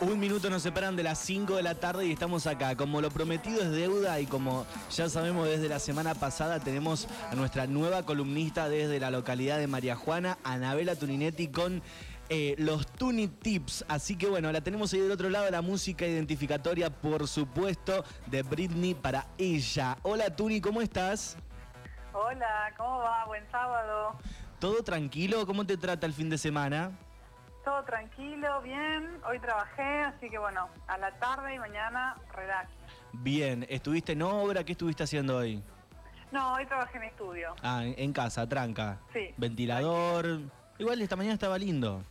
Un minuto nos separan de las 5 de la tarde y estamos acá. Como lo prometido es deuda y como ya sabemos desde la semana pasada tenemos a nuestra nueva columnista desde la localidad de María Juana, Anabela Tuninetti con eh, los Tuni Tips. Así que bueno, la tenemos ahí del otro lado, la música identificatoria, por supuesto, de Britney para ella. Hola Tuni, ¿cómo estás? Hola, ¿cómo va? Buen sábado. ¿Todo tranquilo? ¿Cómo te trata el fin de semana? Todo tranquilo, bien. Hoy trabajé, así que bueno, a la tarde y mañana relax. Bien, ¿estuviste en obra? ¿Qué estuviste haciendo hoy? No, hoy trabajé en estudio. Ah, en en casa, tranca. Sí. Ventilador. Igual esta mañana estaba lindo.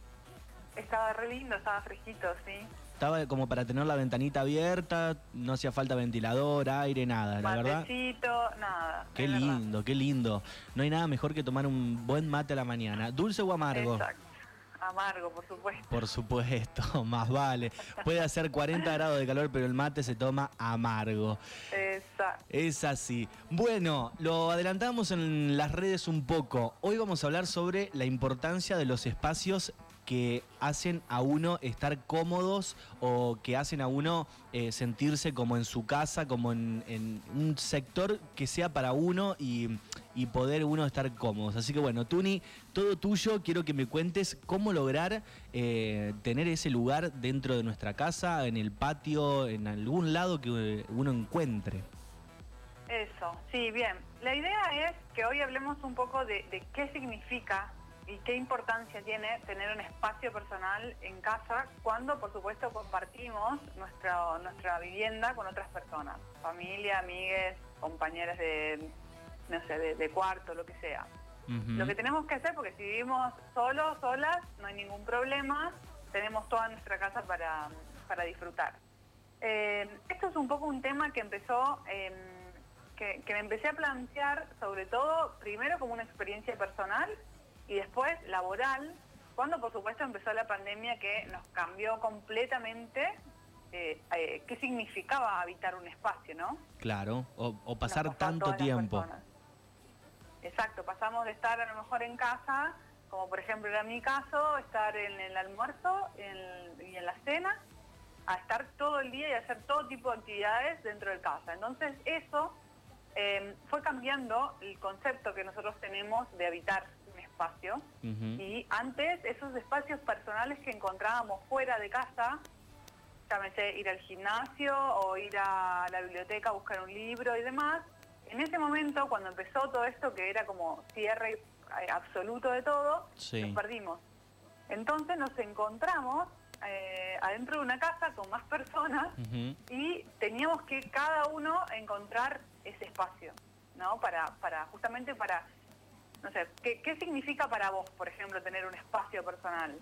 Estaba re lindo, estaba fresquito, sí. Estaba como para tener la ventanita abierta, no hacía falta ventilador, aire, nada, la verdad. Matecito, nada. Qué verdad. lindo, qué lindo. No hay nada mejor que tomar un buen mate a la mañana. ¿Dulce o amargo? Exacto. Amargo, por supuesto. Por supuesto, más vale. Puede hacer 40 grados de calor, pero el mate se toma amargo. Exacto. Es así. Bueno, lo adelantamos en las redes un poco. Hoy vamos a hablar sobre la importancia de los espacios que hacen a uno estar cómodos o que hacen a uno eh, sentirse como en su casa, como en, un sector que sea para uno y, poder uno estar cómodos. Así que bueno, Tuni, todo tuyo, quiero que me cuentes cómo lograr eh, tener ese lugar dentro de nuestra casa, en el patio, en algún lado que eh, uno encuentre. Eso, sí, bien. La idea es que hoy hablemos un poco de qué significa y qué importancia tiene tener un espacio personal en casa cuando, por supuesto, compartimos nuestra, nuestra vivienda con otras personas, familia, amigues, compañeras de, no sé, de, de cuarto, lo que sea. Lo que tenemos que hacer, porque si vivimos solos, solas, no hay ningún problema, tenemos toda nuestra casa para, para disfrutar. Eh, esto es un poco un tema que empezó, eh, que, que me empecé a plantear, sobre todo, primero como una experiencia personal y después laboral, cuando por supuesto empezó la pandemia que nos cambió completamente eh, eh, qué significaba habitar un espacio, ¿no? Claro, o, pasar tanto tiempo. Exacto, pasamos de estar a lo mejor en casa, como por ejemplo era mi caso, estar en el almuerzo en- y en la cena, a estar todo el día y hacer todo tipo de actividades dentro de casa. Entonces eso eh, fue cambiando el concepto que nosotros tenemos de habitar espacio. Y antes esos espacios personales que encontrábamos fuera de casa, llámese ir al gimnasio o ir a la biblioteca a buscar un libro y demás, en ese momento cuando empezó todo esto que era como cierre eh, absoluto de todo, Sí. nos perdimos. Entonces nos encontramos eh, adentro de una casa con más personas y teníamos que cada uno encontrar ese espacio, ¿no? Para, para justamente para, no sé, ¿qué, qué significa para vos, por ejemplo, tener un espacio personal?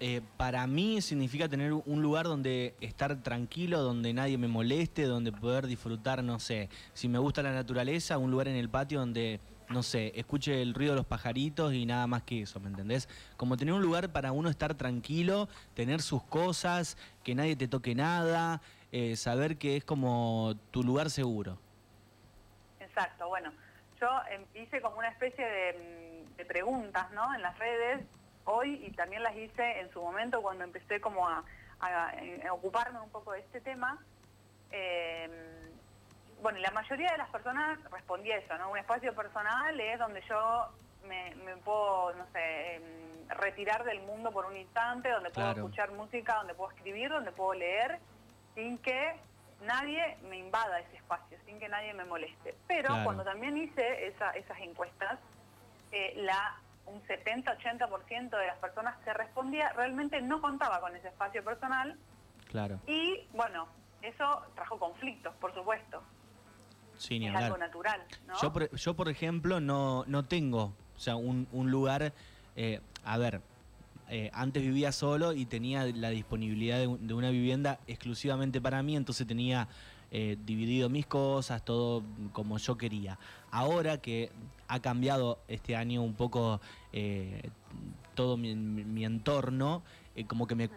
Eh, para mí significa tener un lugar donde estar tranquilo, donde nadie me moleste, donde poder disfrutar, no sé, si me gusta la naturaleza, un lugar en el patio donde, no sé, escuche el ruido de los pajaritos y nada más que eso, ¿me entendés? Como tener un lugar para uno estar tranquilo, tener sus cosas, que nadie te toque nada, eh, saber que es como tu lugar seguro. Exacto, bueno, yo em, hice como una especie de, mm, de preguntas, ¿no? En las redes hoy y también las hice en su momento cuando empecé como a, a- a ocuparme un poco de este tema. Eh, bueno, la mayoría de las personas respondía eso, ¿no? Un espacio personal es donde yo me, me puedo, no sé, em, retirar del mundo por un instante, donde puedo Claro. escuchar música, donde puedo escribir, donde puedo leer, sin que nadie me invada ese espacio, sin que nadie me moleste. Pero Claro. cuando también hice esa- esas encuestas, eh, la un 70-80% de las personas que respondía realmente no contaba con ese espacio personal Claro, y bueno, eso trajo conflictos, por supuesto. sí, ni es hablar. algo natural, ¿no? Yo, por, yo, por ejemplo, no, no tengo, o sea, un, un lugar, eh, a ver, eh, antes vivía solo y tenía la disponibilidad de, de una vivienda exclusivamente para mí, entonces tenía eh, dividido mis cosas, todo como yo quería. Ahora que ha cambiado este año un poco eh, todo mi, entorno, eh, como que me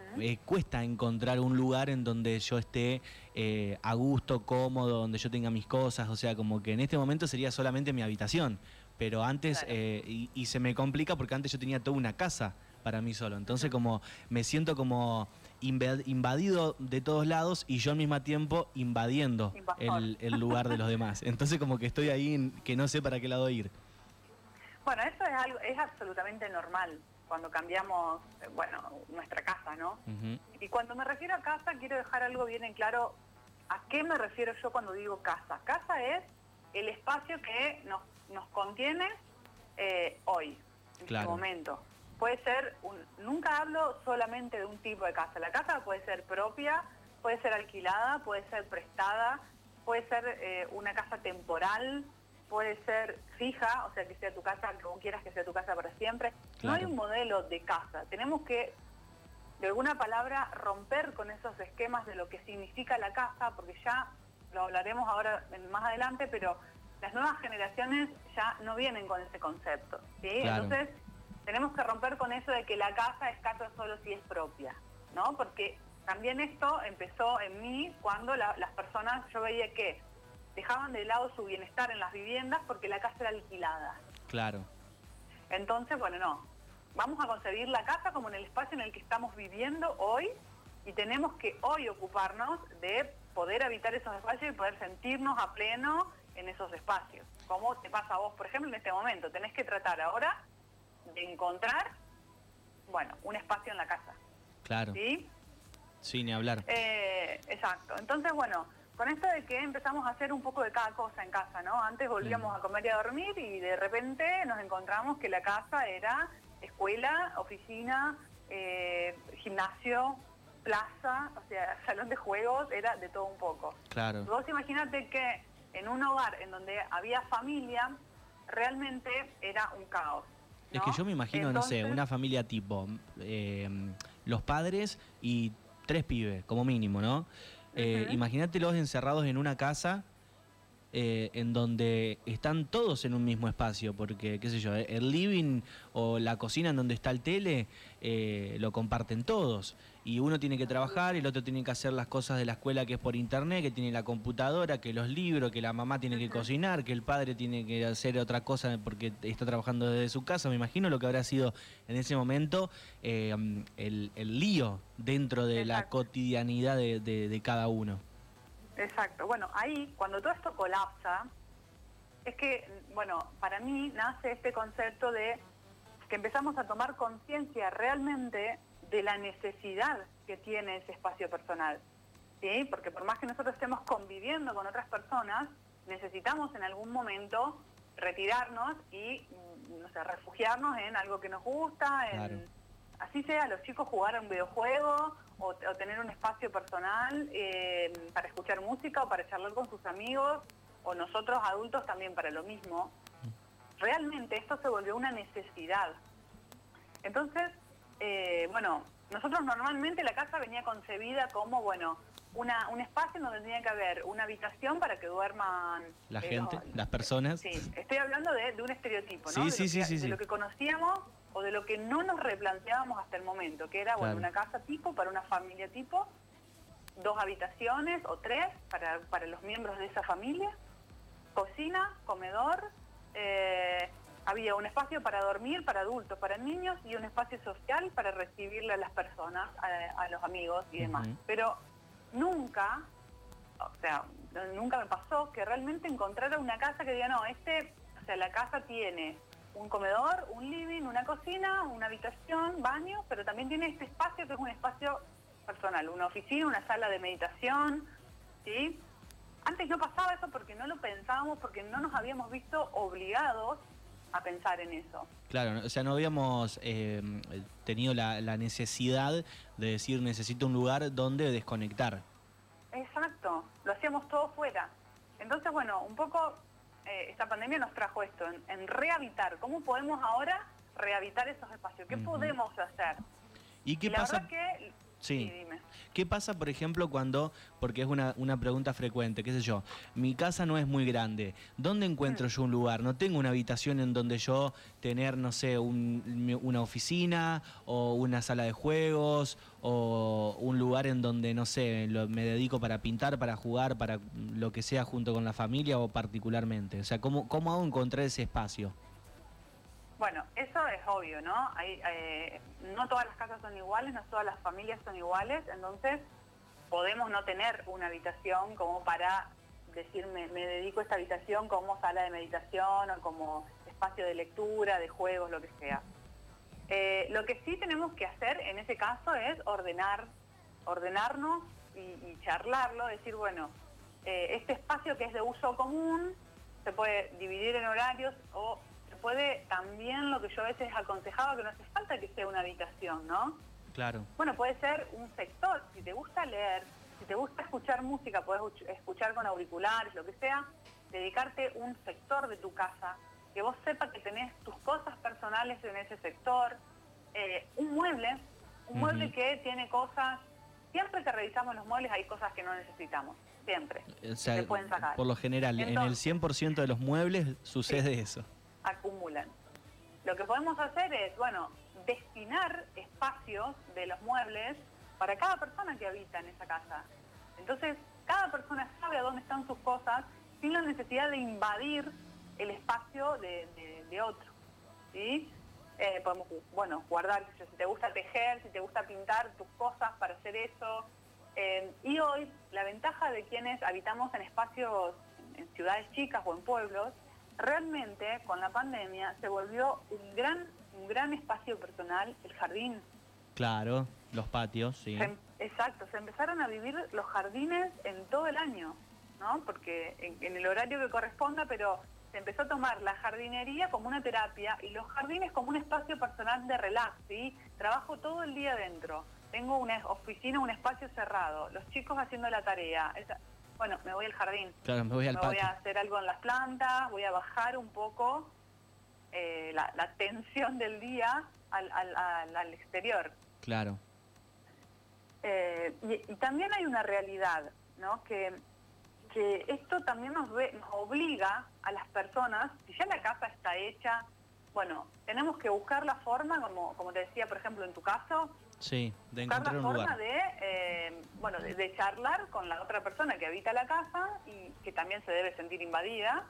cuesta encontrar un lugar en donde yo esté eh, a gusto, cómodo, donde yo tenga mis cosas, o sea, como que en este momento sería solamente mi habitación, pero antes, y, y, se me complica porque antes yo tenía toda una casa para mí solo, entonces como me siento como invadido de todos lados y yo al mismo tiempo invadiendo el, el lugar de los demás, entonces como que estoy ahí que no sé para qué lado ir. Bueno, eso es algo, es absolutamente normal cuando cambiamos, bueno, nuestra casa, ¿no? Y cuando me refiero a casa, quiero dejar algo bien en claro a qué me refiero yo cuando digo casa. Casa es el espacio que nos, nos contiene eh, hoy, en este momento. Puede ser, un, nunca hablo solamente de un tipo de casa. La casa puede ser propia, puede ser alquilada, puede ser prestada, puede ser eh, una casa temporal, puede ser fija, o sea, que sea tu casa, vos quieras que sea tu casa para siempre. No hay un modelo de casa. Tenemos que, de alguna palabra, romper con esos esquemas de lo que significa la casa, porque ya lo hablaremos ahora más adelante, pero las nuevas generaciones ya no vienen con ese concepto. Entonces, tenemos que romper con eso de que la casa es casa solo si es propia, ¿no? Porque también esto empezó en mí cuando las personas, yo veía que dejaban de lado su bienestar en las viviendas porque la casa era alquilada. Claro. Entonces, bueno, no. Vamos a concebir la casa como en el espacio en el que estamos viviendo hoy y tenemos que hoy ocuparnos de poder habitar esos espacios y poder sentirnos a pleno en esos espacios. Como te pasa a vos, por ejemplo, en este momento. Tenés que tratar ahora de encontrar, bueno, un espacio en la casa. Claro. ¿Sí? Sí, ni hablar. Eh, exacto. Entonces, bueno, con esto de que empezamos a hacer un poco de cada cosa en casa, ¿no? Antes volvíamos a comer y a dormir y de repente nos encontramos que la casa era escuela, oficina, eh, gimnasio, plaza, o sea, salón de juegos, era de todo un poco. Claro. Vos imagínate que en un hogar en donde había familia, realmente era un caos. Es que yo me imagino, no sé, una familia tipo, eh, los padres y tres pibes, como mínimo, ¿no? Eh, Imagínatelos encerrados en una casa eh, en donde están todos en un mismo espacio, porque, qué sé yo, el living o la cocina en donde está el tele eh, lo comparten todos. Y uno tiene que trabajar, el otro tiene que hacer las cosas de la escuela que es por internet, que tiene la computadora, que los libros, que la mamá tiene que cocinar, que el padre tiene que hacer otra cosa porque está trabajando desde su casa. Me imagino lo que habrá sido en ese momento eh, el, lío dentro de la cotidianidad de cada uno. Exacto. Bueno, ahí, cuando todo esto colapsa, es que, bueno, para mí nace este concepto de que empezamos a tomar conciencia realmente de la necesidad que tiene ese espacio personal. ¿sí? Porque por más que nosotros estemos conviviendo con otras personas, necesitamos en algún momento retirarnos y, no sé, refugiarnos en algo que nos gusta, en, así sea, los chicos jugar a un videojuego o, tener un espacio personal eh, para escuchar música o para charlar con sus amigos, o nosotros adultos también para lo mismo, realmente esto se volvió una necesidad. Entonces, eh, bueno, nosotros normalmente la casa venía concebida como, bueno, una, un espacio en donde tenía que haber una habitación para que duerman... La eh, gente, las personas. Sí, estoy hablando de, un estereotipo, ¿no? Sí, sí, sí, de lo que conocíamos o de lo que no nos replanteábamos hasta el momento, que era bueno, una casa tipo para una familia tipo, dos habitaciones o tres para, para los miembros de esa familia, cocina, comedor, eh, había un espacio para dormir para adultos, para niños y un espacio social para recibirle a las personas, a, los amigos y demás. Pero nunca, o sea, nunca me pasó que realmente encontrara una casa que diga, no, este, o sea, la casa tiene un comedor, un living, una cocina, una habitación, baño, pero también tiene este espacio que es un espacio personal, una oficina, una sala de meditación, ¿sí? Antes no pasaba eso porque no lo pensábamos, porque no nos habíamos visto obligados a pensar en eso. Claro, o sea, no habíamos eh, tenido la, necesidad de decir necesito un lugar donde desconectar. Exacto, lo hacíamos todo fuera. Entonces, bueno, un poco eh, esta pandemia nos trajo esto, en, rehabitar. ¿Cómo podemos ahora rehabitar esos espacios? ¿Qué podemos hacer? ¿Y qué pasa? que Sí. dime. ¿Qué pasa, por ejemplo, cuando, porque es una, una pregunta frecuente, qué sé yo, mi casa no es muy grande, ¿dónde encuentro Mm. yo un lugar? No tengo una habitación en donde yo tener, no sé, un- una oficina o una sala de juegos o un lugar en donde, no sé, lo- me dedico para pintar, para jugar, para lo que sea junto con la familia o particularmente. O sea, ¿cómo, cómo hago encontrar ese espacio? Bueno, eso es obvio, ¿no? Eh, no todas las casas son iguales, no todas las familias son iguales, entonces podemos no tener una habitación como para decir me, dedico a esta habitación como sala de meditación o como espacio de lectura, de juegos, lo que sea. Eh, lo que sí tenemos que hacer en ese caso es ordenar, ordenarnos y, charlarlo, decir, bueno, eh, este espacio que es de uso común se puede dividir en horarios o puede también, lo que yo a veces aconsejaba, que no hace falta que sea una habitación, ¿no? Claro. Bueno, puede ser un sector, si te gusta leer, si te gusta escuchar música, puedes uch- escuchar con auriculares, lo que sea, dedicarte un sector de tu casa, que vos sepas que tenés tus cosas personales en ese sector, eh, un mueble, un mueble que tiene cosas, siempre que revisamos los muebles hay cosas que no necesitamos, siempre, O sea, se pueden sacar, por lo general, en el Entonces- 100% de los muebles sucede eso. Acumulan. Lo que podemos hacer es, bueno, destinar espacios de los muebles para cada persona que habita en esa casa. Entonces, cada persona sabe a dónde están sus cosas sin la necesidad de invadir el espacio de, otro. ¿sí? Eh, podemos, bueno, guardar, si te gusta tejer, si te gusta pintar tus cosas para hacer eso. Eh, y hoy, la ventaja de quienes habitamos en espacios, en ciudades chicas o en pueblos, realmente con la pandemia se volvió un gran, un gran espacio personal el jardín. Claro, los patios, sí. Se em- exacto, se empezaron a vivir los jardines en todo el año, ¿no? Porque en, en el horario que corresponda, pero se empezó a tomar la jardinería como una terapia y los jardines como un espacio personal de relax, ¿sí? Trabajo todo el día dentro. Tengo una oficina, un espacio cerrado, los chicos haciendo la tarea. Bueno, me voy al jardín. Claro, me voy al Me voy a hacer algo en las plantas, voy a bajar un poco eh, la, la tensión del día al, al- al- al exterior. Claro. Eh, y, y también hay una realidad, ¿no? Que, que esto también nos, ve- nos obliga a las personas, si ya la casa está hecha, bueno, tenemos que buscar la forma, como, como te decía, por ejemplo, en tu caso, Sí, de buscar encontrar la un forma lugar. de, eh, bueno, de, de charlar con la otra persona que habita la casa y que también se debe sentir invadida,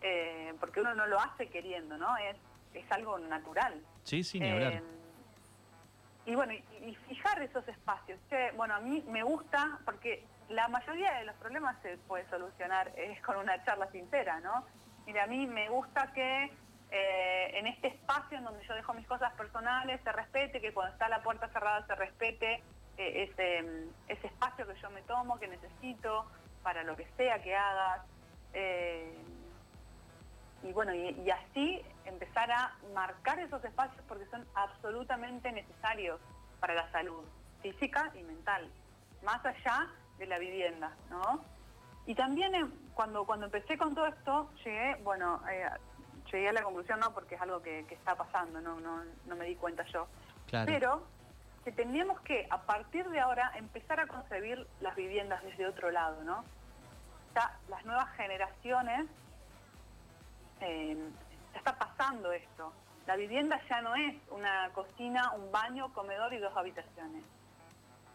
eh, porque uno no lo hace queriendo, ¿no? Es, es algo natural. Sí, sí, ni hablar. Eh, y bueno, y, y fijar esos espacios. Bueno, a mí me gusta porque la mayoría de los problemas se puede solucionar con una charla sincera, ¿no? Mira, a mí me gusta que eh, en este espacio en donde yo dejo mis cosas personales se respete, que cuando está la puerta cerrada se respete eh, ese, mm, ese espacio que yo me tomo, que necesito para lo que sea que hagas. Eh, y bueno, y, y así empezar a marcar esos espacios porque son absolutamente necesarios para la salud física y mental, más allá de la vivienda, ¿no? Y también cuando, cuando empecé con todo esto, llegué, bueno, llegué a la conclusión, no porque es algo que, que está pasando, no, no, no me di cuenta yo, Claro. pero que tendríamos que, a partir de ahora, empezar a concebir las viviendas desde otro lado, ¿no? Ya las nuevas generaciones, eh, ya está pasando esto. La vivienda ya no es una cocina, un baño, comedor y dos habitaciones.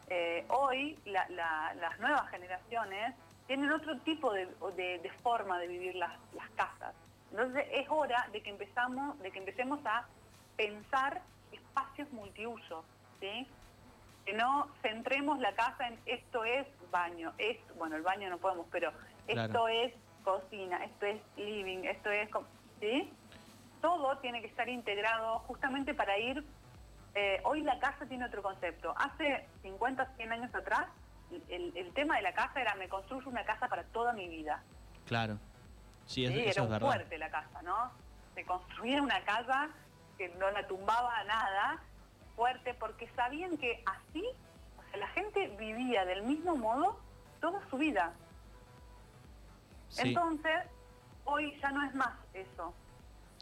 Eh, hoy la- la- las nuevas generaciones tienen otro tipo de, de- de forma de vivir las, las casas. Entonces es hora de que empezamos, de que empecemos a pensar espacios multiusos, ¿sí? Que no centremos la casa en esto es baño, esto, bueno, el baño no podemos, pero esto Claro. es cocina, esto es living, esto es, ¿sí? Todo tiene que estar integrado justamente para ir eh, hoy la casa tiene otro concepto. Hace 50, 100 años atrás, el, el tema de la casa era me construyo una casa para toda mi vida. Claro. Sí, es- Sí, eso era un fuerte la casa, ¿no? Se construía una casa que no la tumbaba a nada, fuerte, porque sabían que así, o sea, la gente vivía del mismo modo toda su vida. Sí. Entonces, hoy ya no es más eso.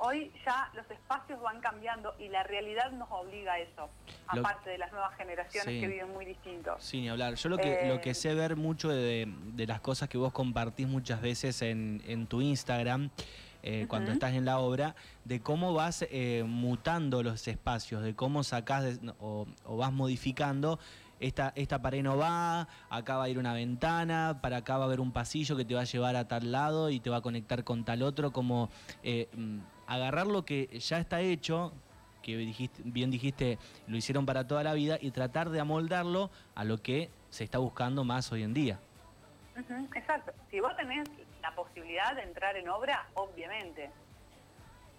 Hoy ya los espacios van cambiando y la realidad nos obliga a eso, Lo- aparte de las nuevas generaciones Sí. que viven muy distintos. Sí, ni hablar. Yo lo que, Eh, lo que sé ver mucho de, de las cosas que vos compartís muchas veces en, en tu Instagram, eh, cuando estás en la obra, de cómo vas eh, mutando los espacios, de cómo sacás de- o, o vas modificando. Esta, esta pared no va, acá va a ir una ventana, para acá va a haber un pasillo que te va a llevar a tal lado y te va a conectar con tal otro, como eh, mm, agarrar lo que ya está hecho, que dijiste, bien dijiste, lo hicieron para toda la vida y tratar de amoldarlo a lo que se está buscando más hoy en día. Exacto. Si vos tenés la posibilidad de entrar en obra, obviamente.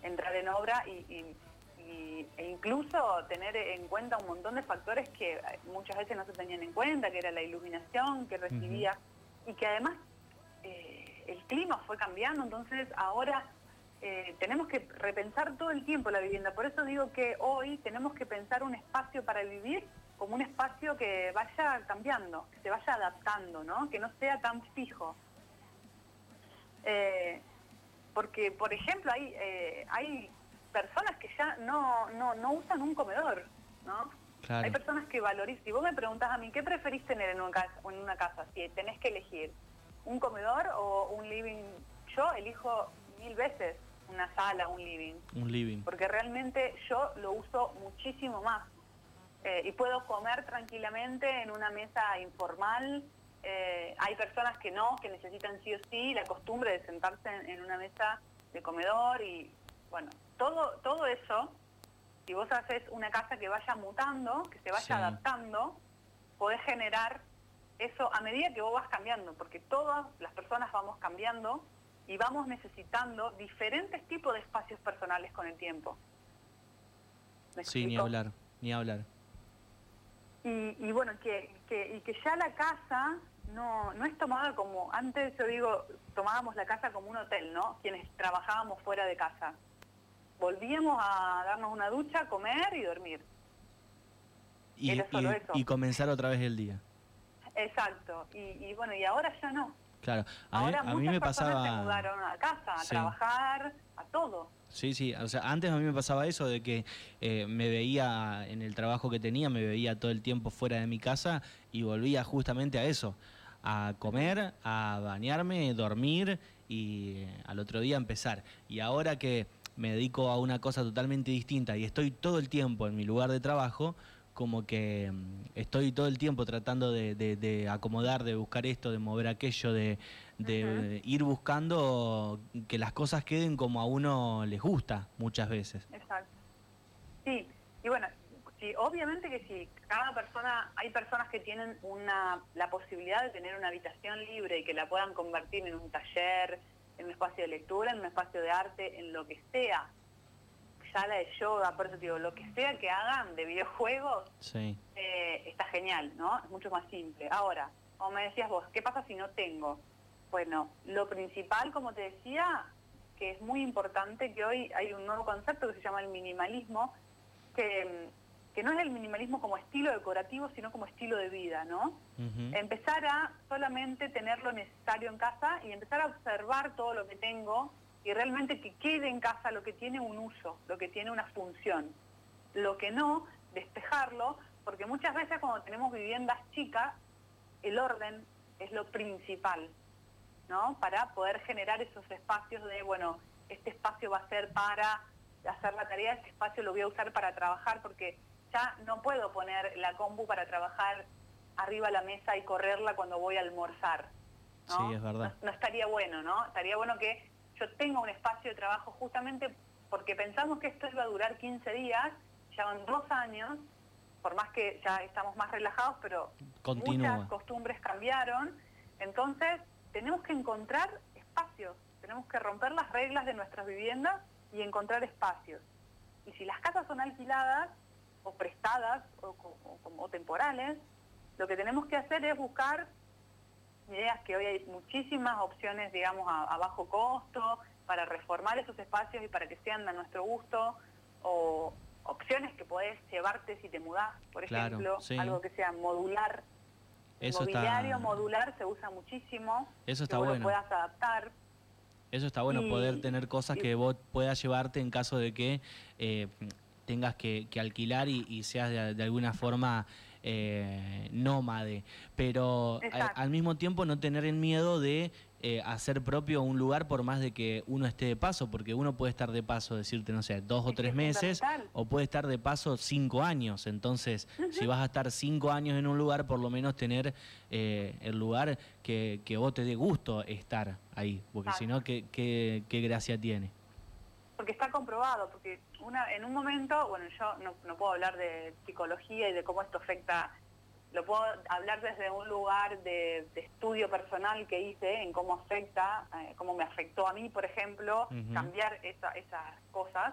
Entrar en obra y, y- y- e incluso tener en cuenta un montón de factores que eh, muchas veces no se tenían en cuenta, que era la iluminación que recibía y que además eh, el clima fue cambiando, entonces ahora eh, tenemos que repensar todo el tiempo la vivienda. Por eso digo que hoy tenemos que pensar un espacio para vivir como un espacio que vaya cambiando, que se vaya adaptando, ¿no? Que no sea tan fijo. Eh, porque, por ejemplo, hay, eh, hay personas que ya no, no, no usan un comedor, ¿no? Claro. Hay personas que valorizan. Si vos me preguntás a mí, ¿qué preferís tener en una casa? En una casa si tenés que elegir un comedor o un living, yo elijo mil veces una sala, un living, Un living. porque realmente yo lo uso muchísimo más. Eh, y puedo comer tranquilamente en una mesa informal. Eh, hay personas que no, que necesitan sí o sí la costumbre de sentarse en, en una mesa de comedor y bueno, todo, todo eso, si vos haces una casa que vaya mutando, que se vaya Sí. adaptando, podés generar eso a medida que vos vas cambiando, porque todas las personas vamos cambiando y vamos necesitando diferentes tipos de espacios personales con el tiempo. ¿Me Sí, ni hablar, ni hablar. Y, y bueno, que, que- y que ya la casa no, no es tomada como, antes yo digo, tomábamos la casa como un hotel, ¿no? Quienes trabajábamos fuera de casa. Volvíamos a darnos una ducha, comer y dormir. Y, Era solo y- eso. y comenzar otra vez el día. Exacto. Y, y bueno, y ahora ya no. Claro. A mí, ahora a mí me pasaba... se mudaron a casa, a Sí. trabajar, a todo. Sí, sí, o sea, antes a mí me pasaba eso de que eh, me veía en el trabajo que tenía, me veía todo el tiempo fuera de mi casa y volvía justamente a eso, a comer, a bañarme, dormir y eh, al otro día empezar. Y ahora que me dedico a una cosa totalmente distinta y estoy todo el tiempo en mi lugar de trabajo, como que mm, estoy todo el tiempo tratando de, de- de acomodar, de buscar esto, de mover aquello, de, ir buscando que las cosas queden como a uno les gusta muchas veces. Exacto. Sí, y bueno, sí, obviamente que si cada persona, hay personas que tienen una, la posibilidad de tener una habitación libre y que la puedan convertir en un taller, en un espacio de lectura, en un espacio de arte, en lo que sea, sala de yoga, por eso digo, lo que sea que hagan de videojuegos, Sí, eh, está genial, ¿no? Es mucho más simple. Ahora, como me decías vos, ¿qué pasa si no tengo? Bueno, lo principal, como te decía, que es muy importante, que hoy hay un nuevo concepto que se llama el minimalismo, que, que no es el minimalismo como estilo decorativo, sino como estilo de vida, ¿no? Empezar a solamente tener lo necesario en casa y empezar a observar todo lo que tengo y realmente que quede en casa lo que tiene un uso, lo que tiene una función. Lo que no, despejarlo, porque muchas veces cuando tenemos viviendas chicas, el orden es lo principal, ¿no? Para poder generar esos espacios de, bueno, este espacio va a ser para hacer la tarea, este espacio lo voy a usar para trabajar, porque ya no puedo poner la compu para trabajar arriba de la mesa y correrla cuando voy a almorzar. ¿no? Sí, es verdad. No, no estaría bueno, ¿no? Estaría bueno que yo tenga un espacio de trabajo justamente porque pensamos que esto iba a durar 15 días, ya van dos años, por más que ya estamos más relajados, pero Continúa. muchas costumbres cambiaron, entonces tenemos que encontrar espacios, tenemos que romper las reglas de nuestras viviendas y encontrar espacios. Y si las casas son alquiladas o prestadas o, o como- o temporales, lo que tenemos que hacer es buscar ideas que hoy hay muchísimas opciones, digamos, a, a bajo costo, para reformar esos espacios y para que sean a nuestro gusto, o opciones que podés llevarte si te mudás, por Claro, ejemplo, sí. algo que sea modular. Eso está- mobiliario modular se usa muchísimo, Eso que está lo bueno. puedas adaptar. Eso está bueno, Y- poder tener cosas y- que vos puedas llevarte en caso de que eh, tengas que, que alquilar y, y seas de, de alguna forma eh, nómade. Pero a- Exacto. al mismo tiempo no tener el miedo de eh, hacer propio un lugar por más de que uno esté de paso, porque uno puede estar de paso, decirte, no sé, dos o tres es meses, o puede estar de paso cinco años. Entonces, si vas a estar cinco años en un lugar, por lo menos tener eh, el lugar que, que vos te dé gusto estar ahí, porque si no, ¿qué, qué, qué gracia tiene? Porque está comprobado, porque una, en un momento, bueno, yo no, no puedo hablar de psicología y de cómo esto afecta, lo puedo hablar desde un lugar de, de estudio personal que hice en cómo afecta, eh, cómo me afectó a mí, por ejemplo, cambiar esa- esas cosas,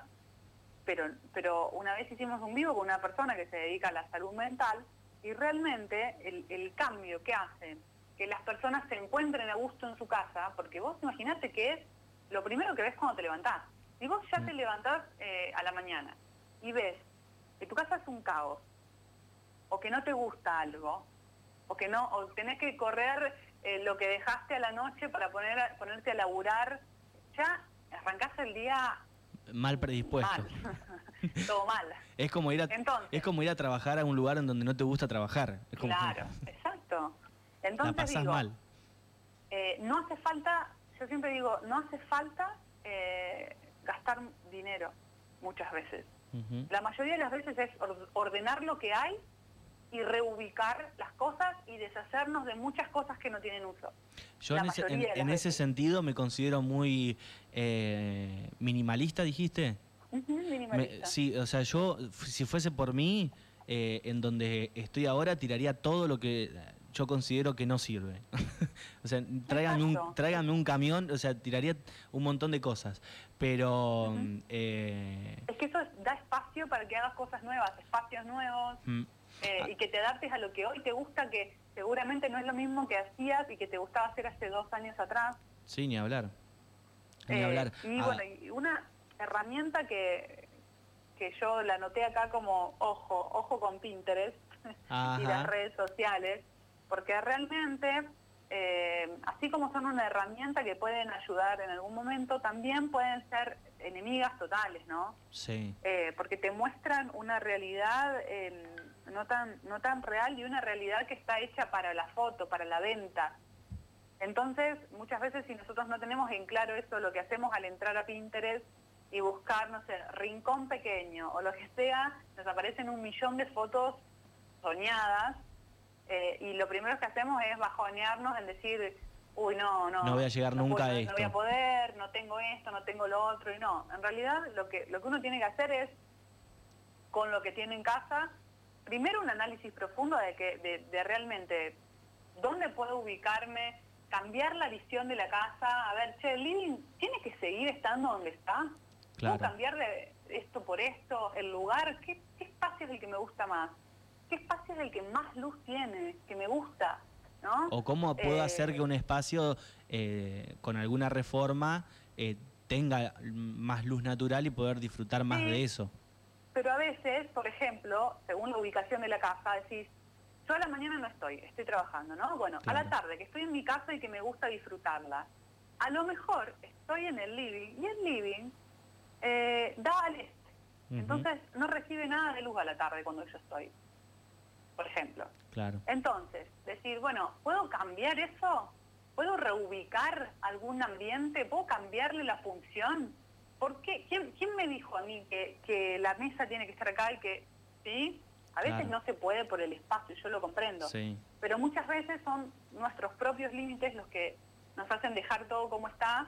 pero, pero una vez hicimos un vivo con una persona que se dedica a la salud mental y realmente el, el cambio que hacen, que las personas se encuentren a gusto en su casa, porque vos imaginate que es lo primero que ves cuando te levantás. Si vos ya Mm. te levantás eh, a la mañana y ves que tu casa es un caos, o que no te gusta algo, o que no, o tenés que correr eh, lo que dejaste a la noche para poner ponerte a laburar, ya arrancás el día Mal predispuesto. mal, todo mal. Es como ir a Entonces. es como ir a trabajar a un lugar en donde no te gusta trabajar. Es como Claro, exacto. la Entonces pasás digo, mal. eh, no hace falta, yo siempre digo, no hace falta eh, gastar dinero muchas veces. La mayoría de las veces es or- ordenar lo que hay y reubicar las cosas y deshacernos de muchas cosas que no tienen uso. Yo en ese, en- en sentido me considero muy eh, minimalista, dijiste. Minimalista. sí, o sea, yo, si fuese por mí, eh, en donde estoy ahora, tiraría todo lo que yo considero que no sirve. o sea, tráigame un, tráigame un camión, o sea, tiraría un montón de cosas. Pero, eh, Es que eso da espacio para que hagas cosas nuevas, espacios nuevos, mm, eh, Ah. y que te adaptes a lo que hoy te gusta, que seguramente no es lo mismo que hacías y que te gustaba hacer hace dos años atrás. sí, ni hablar. Ni Eh, hablar. Y Ah, bueno, y una herramienta que, que yo la anoté acá como ojo, ojo con Pinterest y las redes sociales, porque realmente, eh, así como son una herramienta que pueden ayudar en algún momento, también pueden ser enemigas totales, ¿no? sí. Eh, porque te muestran una realidad eh, no, tan, no tan real y una realidad que está hecha para la foto, para la venta. Entonces, muchas veces si nosotros no tenemos en claro eso, lo que hacemos al entrar a Pinterest y buscar, no sé, rincón pequeño o lo que sea, nos aparecen un millón de fotos soñadas eh, y lo primero que hacemos es bajonearnos en decir, uy, no, no. No voy a llegar no nunca puedo, a no- esto. No voy a poder, no tengo esto, no tengo lo otro, y no. En realidad lo que, lo que uno tiene que hacer es, con lo que tiene en casa, primero un análisis profundo de, que, de, de realmente dónde puedo ubicarme, cambiar la visión de la casa, a ver, che, el living tiene que seguir estando donde está. Claro. ¿Puedo cambiarle esto por esto? ¿El lugar? ¿Qué, qué espacio es el que me gusta más? ¿Qué espacio es el que más luz tiene, que me gusta? ¿no? O cómo puedo hacer Eh, que un espacio eh, con alguna reforma eh, tenga más luz natural y poder disfrutar más Sí. de eso. Pero a veces, por ejemplo, según la ubicación de la casa, decís, yo a la mañana no estoy, estoy trabajando, ¿no? Bueno, a la tarde, que estoy en mi casa y que me gusta disfrutarla. A lo mejor estoy en el living y el living da al este. Entonces no recibe nada de luz a la tarde cuando yo estoy, por ejemplo. Claro. Entonces, decir, bueno, ¿puedo cambiar eso? ¿Puedo reubicar algún ambiente? ¿Puedo cambiarle la función? ¿Por qué? ¿Quién, quién me dijo a mí que, que la mesa tiene que estar acá y que sí? A veces Claro. no se puede por el espacio, yo lo comprendo. Sí. Pero muchas veces son nuestros propios límites los que nos hacen dejar todo como está,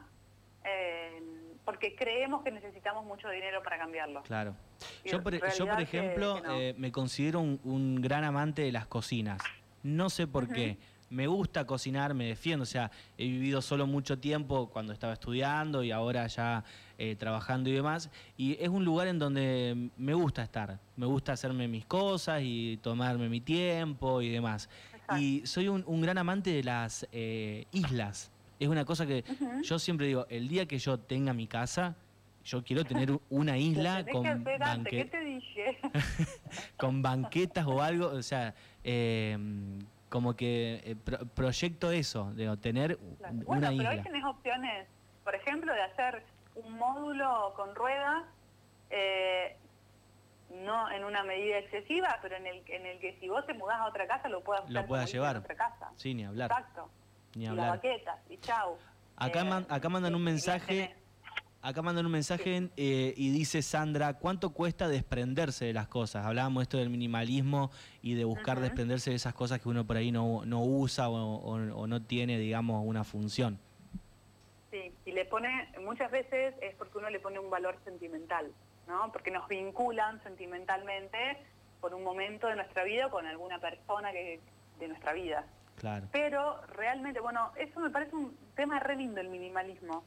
eh, porque creemos que necesitamos mucho dinero para cambiarlo. Claro. Y Yo por, yo, por que- ejemplo, que no. eh, me considero un, un gran amante de las cocinas. No sé por qué. Me gusta cocinar, me defiendo. O sea, he vivido solo mucho tiempo cuando estaba estudiando y ahora ya eh, trabajando y demás. Y es un lugar en donde me gusta estar. Me gusta hacerme mis cosas y tomarme mi tiempo y demás. Exacto. Y soy un, un gran amante de las eh, islas. Es una cosa que yo siempre digo, el día que yo tenga mi casa, yo quiero tener una isla con, que hacer antes, ¿qué banque- te dije? con banquetas o algo, o sea, eh, como que eh, pro- proyecto eso, de tener Claro. una Bueno, pero isla. hoy tenés opciones, por ejemplo, de hacer un módulo con ruedas, eh, no en una medida excesiva, pero en el, en el que si vos te mudás a otra casa lo puedas Lo puedas llevar. otra casa. Sí, ni hablar. Exacto. Ni hablar. baquetas, y chau. Acá, Eh, man- acá mandan un mensaje, acá mandan un mensaje eh, y dice Sandra, ¿cuánto cuesta desprenderse de las cosas? Hablábamos esto del minimalismo y de buscar desprenderse de esas cosas que uno por ahí no, no usa o, o- o no tiene, digamos, una función. Sí, y le pone, muchas veces es porque uno le pone un valor sentimental, ¿no? Porque nos vinculan sentimentalmente por un momento de nuestra vida o con alguna persona que, de nuestra vida. Claro. Pero realmente, bueno, eso me parece un tema re lindo el minimalismo.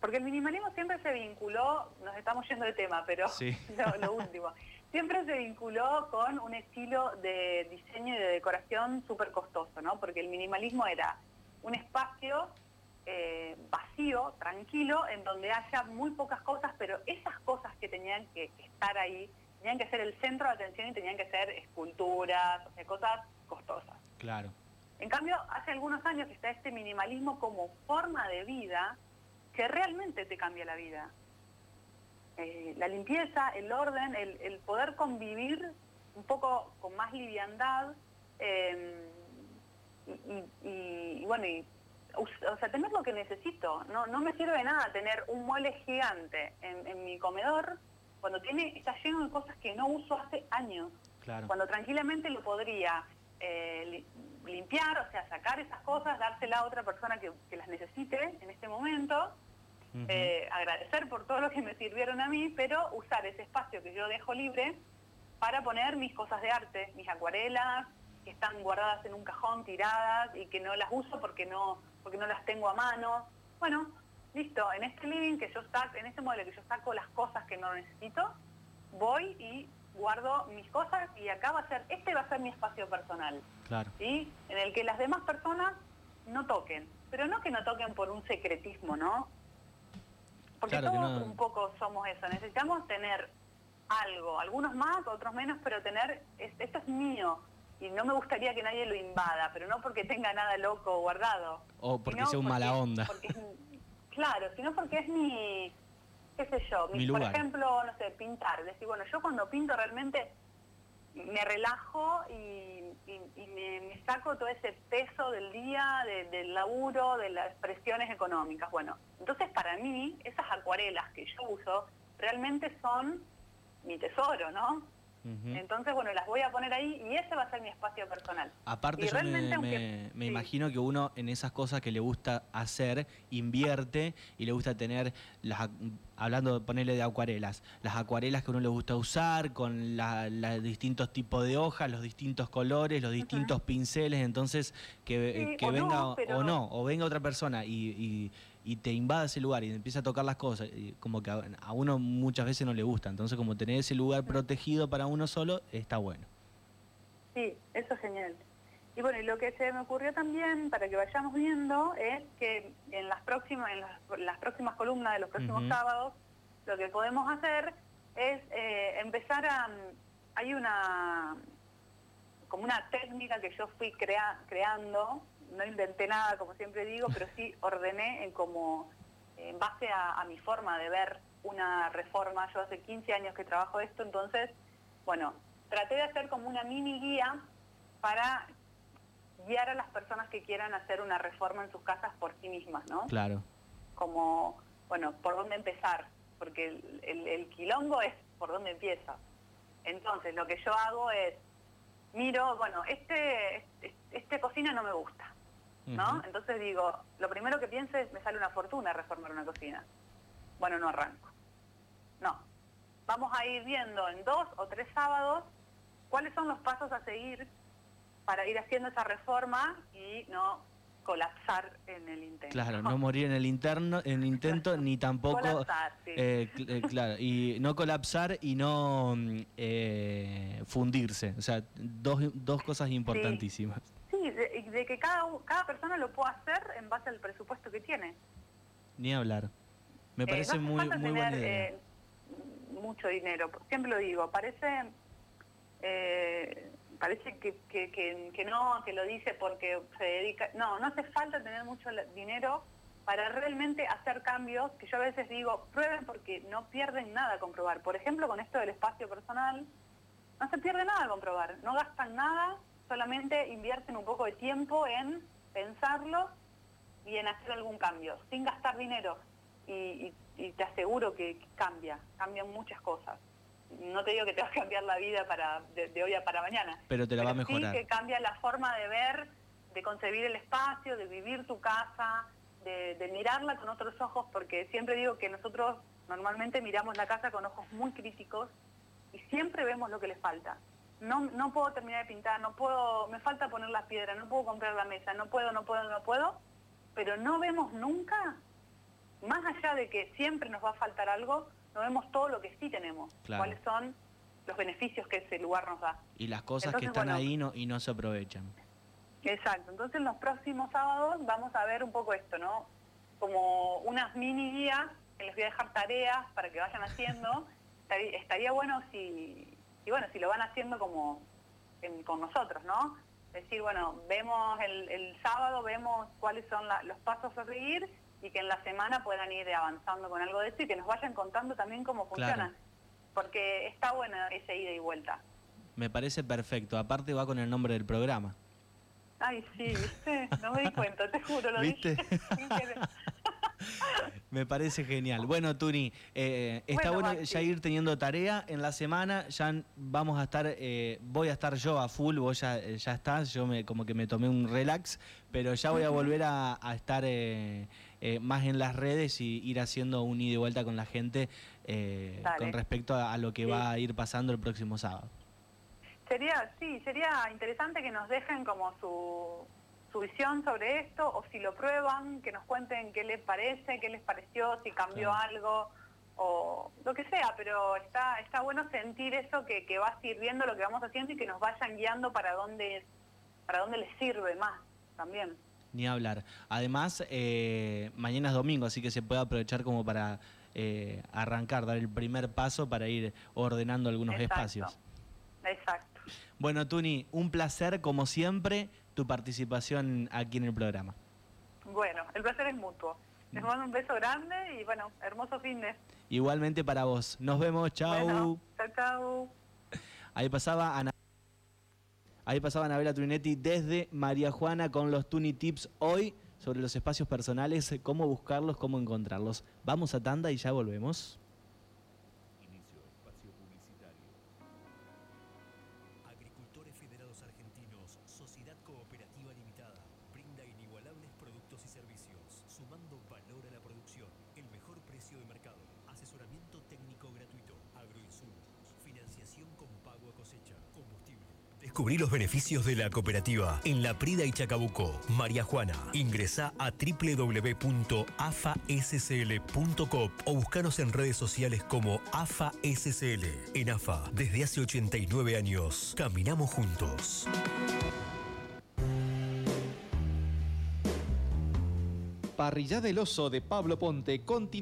Porque el minimalismo siempre se vinculó, nos estamos yendo de tema, pero Sí. lo, lo último, siempre se vinculó con un estilo de diseño y de decoración súper costoso, ¿no? Porque el minimalismo era un espacio eh, vacío, tranquilo, en donde haya muy pocas cosas, pero esas cosas que tenían que, que estar ahí tenían que ser el centro de atención y tenían que ser esculturas, o sea, cosas costosas. Claro. En cambio, hace algunos años que está este minimalismo como forma de vida que realmente te cambia la vida. Eh, la limpieza, el orden, el, el poder convivir un poco con más liviandad eh, y, y- y- y bueno, y, o sea, tener lo que necesito. No, no me sirve de nada tener un mueble gigante en, en mi comedor cuando tiene está lleno de cosas que no uso hace años Claro. cuando tranquilamente lo podría eh, limpiar, o sea, sacar esas cosas, dársela a otra persona que, que las necesite en este momento, eh, agradecer por todo lo que me sirvieron a mí, pero usar ese espacio que yo dejo libre para poner mis cosas de arte, mis acuarelas, que están guardadas en un cajón, tiradas, y que no las uso porque no, porque no las tengo a mano. Bueno, listo, en este living que yo saco, en este mueble que yo saco las cosas que no necesito, voy y guardo mis cosas y acá va a ser, este va a ser mi espacio personal, Claro. ¿sí? En el que las demás personas no toquen, pero no que no toquen por un secretismo, ¿no? Porque Claro todos no- un poco somos eso, necesitamos tener algo, algunos más, otros menos, pero tener, es- esto es mío y no me gustaría que nadie lo invada, pero no porque tenga nada loco guardado. O porque sea un mala onda. porque claro, sino porque es mi, qué sé yo, mi- Mi por ejemplo, no sé, pintar. Decir, bueno, yo cuando pinto realmente me relajo y, y- y me, me saco todo ese peso del día, de- del laburo, de las presiones económicas. Bueno, entonces para mí esas acuarelas que yo uso realmente son mi tesoro, ¿no? Entonces, bueno, las voy a poner ahí y ese va a ser mi espacio personal. Aparte Y yo me, aunque- me- me sí. imagino que uno en esas cosas que le gusta hacer invierte y le gusta tener las hablando ponerle de acuarelas, las acuarelas que uno le gusta usar con la- la distintos tipos de hojas, los distintos colores, los distintos pinceles, entonces que, Sí, que o venga no, pero- o no, o venga otra persona y, y- y te invada ese lugar y empieza a tocar las cosas, y como que a, a uno muchas veces no le gusta, entonces como tener ese lugar protegido para uno solo está bueno. Sí, eso es genial. Y bueno, y lo que se me ocurrió también, para que vayamos viendo, es que en las próximas, en las, las próximas columnas de los próximos sábados, lo que podemos hacer es eh, empezar a... Hay una como una técnica que yo fui crea- creando, no inventé nada, como siempre digo, pero sí ordené en como, en base a, a mi forma de ver una reforma. Yo hace 15 años que trabajo esto, entonces, bueno, traté de hacer como una mini guía para guiar a las personas que quieran hacer una reforma en sus casas por sí mismas, ¿no? Claro. Como, bueno, por dónde empezar, porque el, el- el quilombo es por dónde empieza. Entonces, lo que yo hago es, miro, bueno, este, este, este cocina no me gusta, ¿no? Entonces digo, lo primero que pienso es, me sale una fortuna reformar una cocina. Bueno, no arranco. No. Vamos a ir viendo en dos o tres sábados cuáles son los pasos a seguir para ir haciendo esa reforma y no colapsar en el intento. Claro, no morir en el interno, en el intento, ni tampoco, Colapsar, sí. eh, cl- eh, claro, y no colapsar y no eh, fundirse. O sea, dos, dos cosas importantísimas. Sí, de, que cada, cada persona lo pueda hacer en base al presupuesto que tiene. Ni hablar. Me Eh, parece no hace muy, falta muy tener, buena idea. eh, mucho dinero. Siempre lo digo, parece eh, parece que, que- que- que no, que lo dice porque se dedica... No, no hace falta tener mucho dinero para realmente hacer cambios que yo a veces digo, prueben porque no pierden nada con probar. Por ejemplo, con esto del espacio personal, no se pierde nada con probar, no gastan nada, solamente invierten un poco de tiempo en pensarlo y en hacer algún cambio, sin gastar dinero. Y, te aseguro que cambia, cambian muchas cosas. No te digo que te va a cambiar la vida para de, hoy a para mañana. Pero te la va a mejorar. Sí que cambia la forma de ver, de concebir el espacio, de vivir tu casa, de, mirarla con otros ojos, porque siempre digo que nosotros normalmente miramos la casa con ojos muy críticos y siempre vemos lo que le falta. No, no puedo terminar de pintar, no puedo, me falta poner las piedras, no puedo comprar la mesa, no puedo, no puedo, no puedo, pero no vemos nunca, más allá de que siempre nos va a faltar algo, no vemos todo lo que sí tenemos, cuáles son los beneficios que ese lugar nos da. Y las cosas que están ahí no, y no se aprovechan. Exacto, entonces en los próximos sábados vamos a ver un poco esto, ¿no? Como unas mini guías que les voy a dejar tareas para que vayan haciendo. Estaría bueno si, y bueno, si lo van haciendo como con nosotros, ¿no? Es decir, bueno, vemos el, sábado, vemos cuáles son los pasos a seguir y que en la semana puedan ir avanzando con algo de eso y que nos vayan contando también cómo funciona. Porque está buena esa ida y vuelta. Me parece perfecto. Aparte va con el nombre del programa. Ay, sí, ¿viste? No me di cuenta, te juro, lo ¿Viste? Me parece genial. Bueno, Tuni, eh, está bueno, ya ir teniendo tarea en la semana. Ya vamos a estar, eh, voy a estar yo a full, vos ya, ya estás. Yo me, como que me tomé un relax, pero ya voy a volver a, estar eh, más en las redes y ir haciendo un ida y vuelta con la gente con respecto a, lo que va a ir pasando el próximo sábado. Sería, sí, sería interesante que nos dejen como su, su visión sobre esto o si lo prueban, que nos cuenten qué les parece, qué les pareció, si cambió algo o lo que sea, pero está, está bueno sentir eso que, que va sirviendo lo que vamos haciendo y que nos vayan guiando para dónde, para dónde les sirve más también. Ni hablar. Además, eh, mañana es domingo, así que se puede aprovechar como para eh, arrancar, dar el primer paso para ir ordenando algunos espacios. Exacto. Bueno, Tuni, un placer como siempre tu participación aquí en el programa. Bueno, el placer es mutuo. Les mando un beso grande y bueno, hermoso fin de. Igualmente para vos. Nos vemos, chau. chau, chau. Ahí pasaba Ana. Ahí pasaba Anabela Trunetti desde María Juana con los Tuni Tips hoy sobre los espacios personales, cómo buscarlos, cómo encontrarlos. Vamos a tanda y ya volvemos. Descubrí los beneficios de la cooperativa en La Prida y Chacabuco. María Juana, ingresa a www.afascl.com o búscanos en redes sociales como AFASCL. En AFA, desde hace 89 años, caminamos juntos. Parrilla del Oso de Pablo Ponte continúa